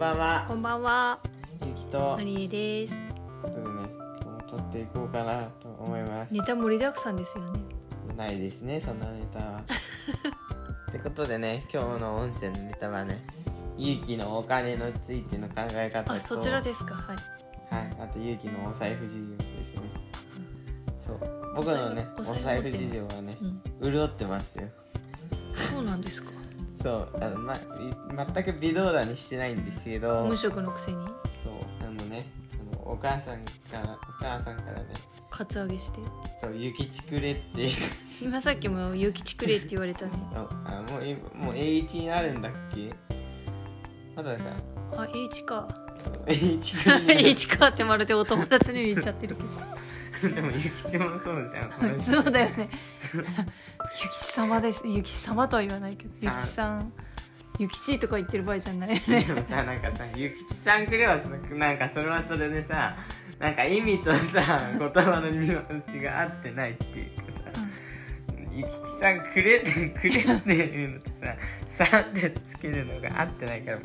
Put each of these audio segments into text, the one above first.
ばんはこんばんは、ゆきとのりえです。ということでね今日も撮っていこうかなと思いますネタ盛りだくさんですよね。ないですねそんなネタは ってことでね今日の音声のネタはねゆうきのお金のついての考え方とあ、そちらですか。はい。はい、あとゆうきのお財布事情ですねそう僕のねおお財布財布事情はねうん。潤ってますよそうなんですか。そうあの、ま、い全く微動だにしてないんですけど。無職のくせに？そうあのねあのお母さんからお母さんからね。カツアゲして？そうゆきちくれって今さっきもゆきちくれって言われたね。ああもう今もう A1 になるんだっけ？まだだから。あ、H か。そう A1 くれ H かってまるでお友達に言っちゃってるけ でもゆきちもそうじゃんど。そうだよね。ゆきち様です。ゆきち様とは言わないけど、ゆきちさん。ゆきちとか言ってる場合じゃないよね。でもさなんかさゆきちさんくれはさなんかそれはそれでさなんか意味とさ言葉のニュアンスが合ってないっていうかさ、ゆきちさんくれってくれっていうのとささってつけるのが合ってないから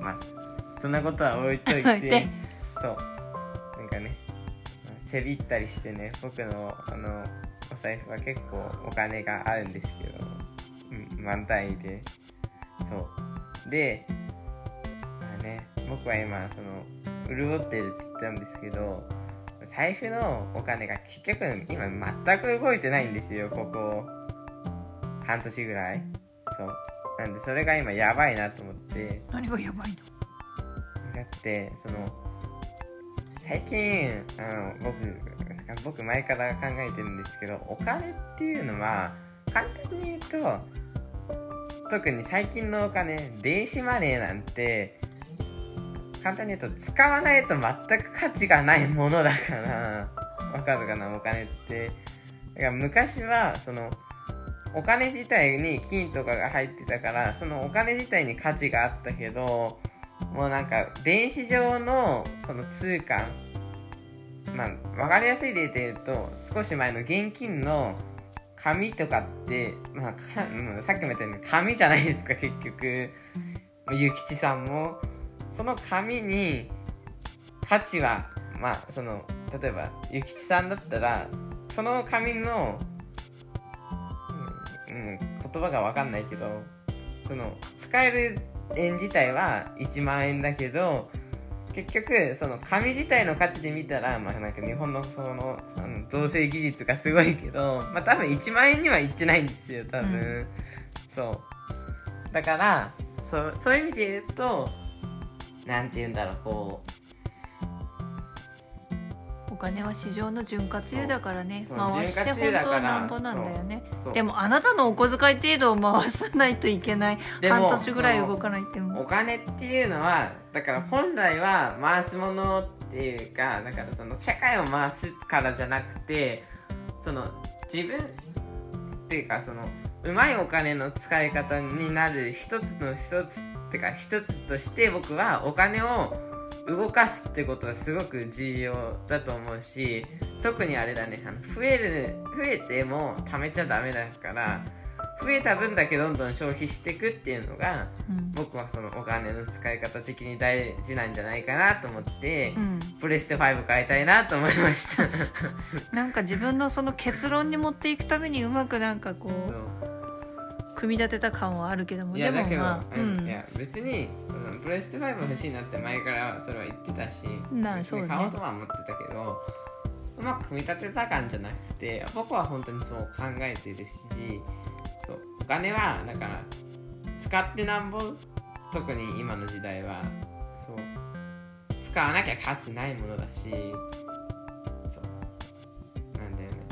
まあそんなことは置いといてそうせびったりしてね僕のあのお財布は結構お金があるんですけど、うん、満単位で。そう。でまあね僕は今その潤ってるって言ったんですけど財布のお金が結局今全く動いてないんですよここ。半年ぐらい。そう。なんでそれが今やばいなと思って。何がやばいの？だってその最近あの僕僕前から考えてるんですけどお金っていうのは簡単に言うと特に最近のお金電子マネーなんて簡単に言うと使わないと全く価値がないものだからわかるかなお金ってだから昔はそのお金自体に金とかが入ってたからそのお金自体に価値があったけどもうなんか電子上のその通貨まあ分かりやすい例で言うと少し前の現金の紙とかって、まあ、かさっきも言ったように紙じゃないですか結局ゆきちさんもその紙に価値はまあその例えばゆきちさんだったらその紙の、うんうん、言葉が分かんないけどその使える円自体は1万円だけど結局その紙自体の価値で見たら、まあ、なんか日本のそのあの造成技術がすごいけど、まあ、多分1万円にはいってないんですよ多分、うん。そう。だからそそういう意味で言うとなんて言うんだろうこお金は市場の潤滑油だからね。回して本当はなんぼなんだよね。でもあなたのお小遣い程度を回さないといけない。半年ぐらい動かないっておも金っていうのはだから本来は回すものっていうかだからその社会を回すからじゃなくてその自分っていうかそのうまいお金の使い方になる一つの一つっていうか一つとして僕はお金を動かすってことはすごく重要だと思うし特にあれだねあの増える増えても貯めちゃダメだから増えた分だけどんどん消費していくっていうのがうん。僕はそのお金の使い方的に大事なんじゃないかなと思って、うん。プレステ5買いたいなと思いました。なんか自分のその結論に持っていくためにうまくなんかこそう。組み立てた感はあるけどもでもいやだけど、まあうん。いや別にうんプレステ5欲しいなって前からそれは言ってたし別なあそうね。に買おうとは思ってたけどうまく組み立てた感じゃなくて僕は本当にそう考えてるしそうお金はだから使ってなんぼ？特に今の時代は。そう使わなきゃ価値ないものだしそうなんだよね。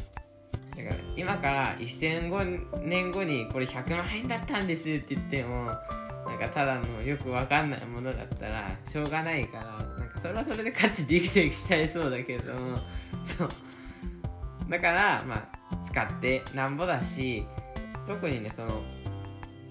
だから今から1000年後にこれ100万円だったんですって言ってもなんかただのよくわかんないものだったらしょうがないからなんかそれはそれで価値できてきちゃいそうだけどもそう。だからまあ使ってなんぼだし特にねその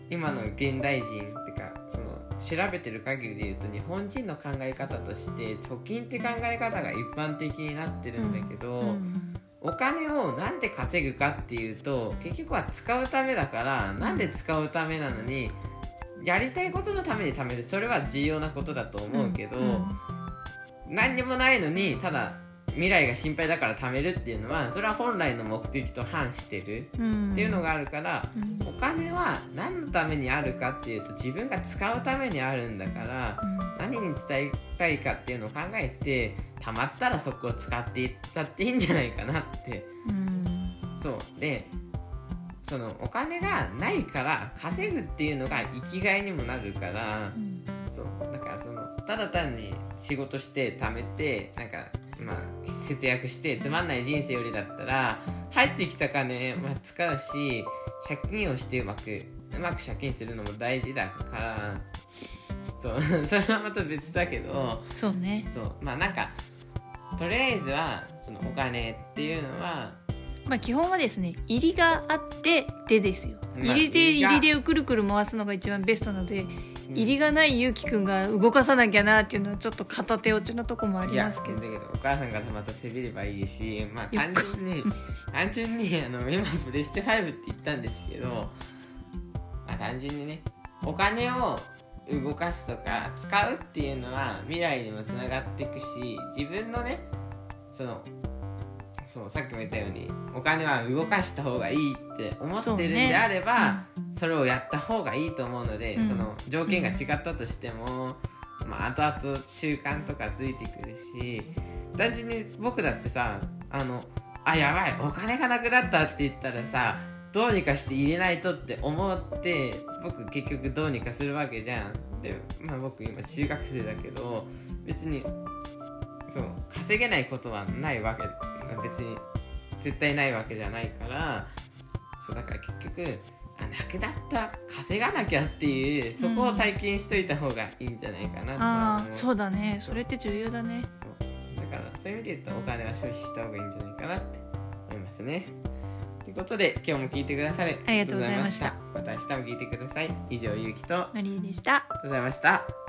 今の現代人ってかその調べてる限りで言うと日本人の考え方として貯金って考え方が一般的になってるんだけど、うん。お金をなんで稼ぐかっていうと結局は使うためだからなんで使うためなのにやりたいことのために貯める。それは重要なことだと思うけど、うん何にもないのにただ未来が心配だから貯めるっていうのはそれは本来の目的と反してるうん。っていうのがあるから、うん。お金は何のためにあるかっていうと自分が使うためにあるんだから何に伝えたいかっていうのを考えて貯まったらそこを使っていったっていいんじゃないかなって。うん。そう。でそのお金がないから稼ぐっていうのが生きがいにもなるからうん。そうだからそのただ単に仕事して貯めてなんかまあ節約してつまんない人生よりだったら入ってきた金は使うし借金をしてうまくうまく借金するのも大事だからそう それはまた別だけどそうね。そうまあなんかとりあえずはそのお金っていうのはまあ基本はですね入りがあってでですよ。まあ入りで入りでをくるくる回すのが一番ベストなので入りがないゆうきくんが動かさなきゃなっていうのはちょっと片手落ちのとこもありますけど。だけどお母さんからまたせびればいいしまあ単純に 単純にあの今プレステ5って言ったんですけどまあ単純にねお金を動かすとか使うっていうのは未来にもつながっていくし自分のねそのそうさっきも言ったようにお金は動かした方がいいって思ってるんであればそ,、れをやった方がいいと思うので、うん。その条件が違ったとしても、まあ、後々習慣とかついてくるし単純に僕だってさあのあやばいお金がなくなったって言ったらさどうにかして入れないとって思って僕結局どうにかするわけじゃんで、まあ、僕今中学生だけど別にそう稼げないことはないわけ別に絶対ないわけじゃないからそうだから結局あなくなった稼がなきゃっていうそこを体験しといた方がいいんじゃないかなとは思う、ああそうだね。それって重要だね。そう。だからそういう意味で言うとお金は消費した方がいいんじゃないかなって思いますね。ということで今日も聞いてくださりありがとうございました。ました。明日も聞いてください以上ゆうきとありがとマリーでした。うございました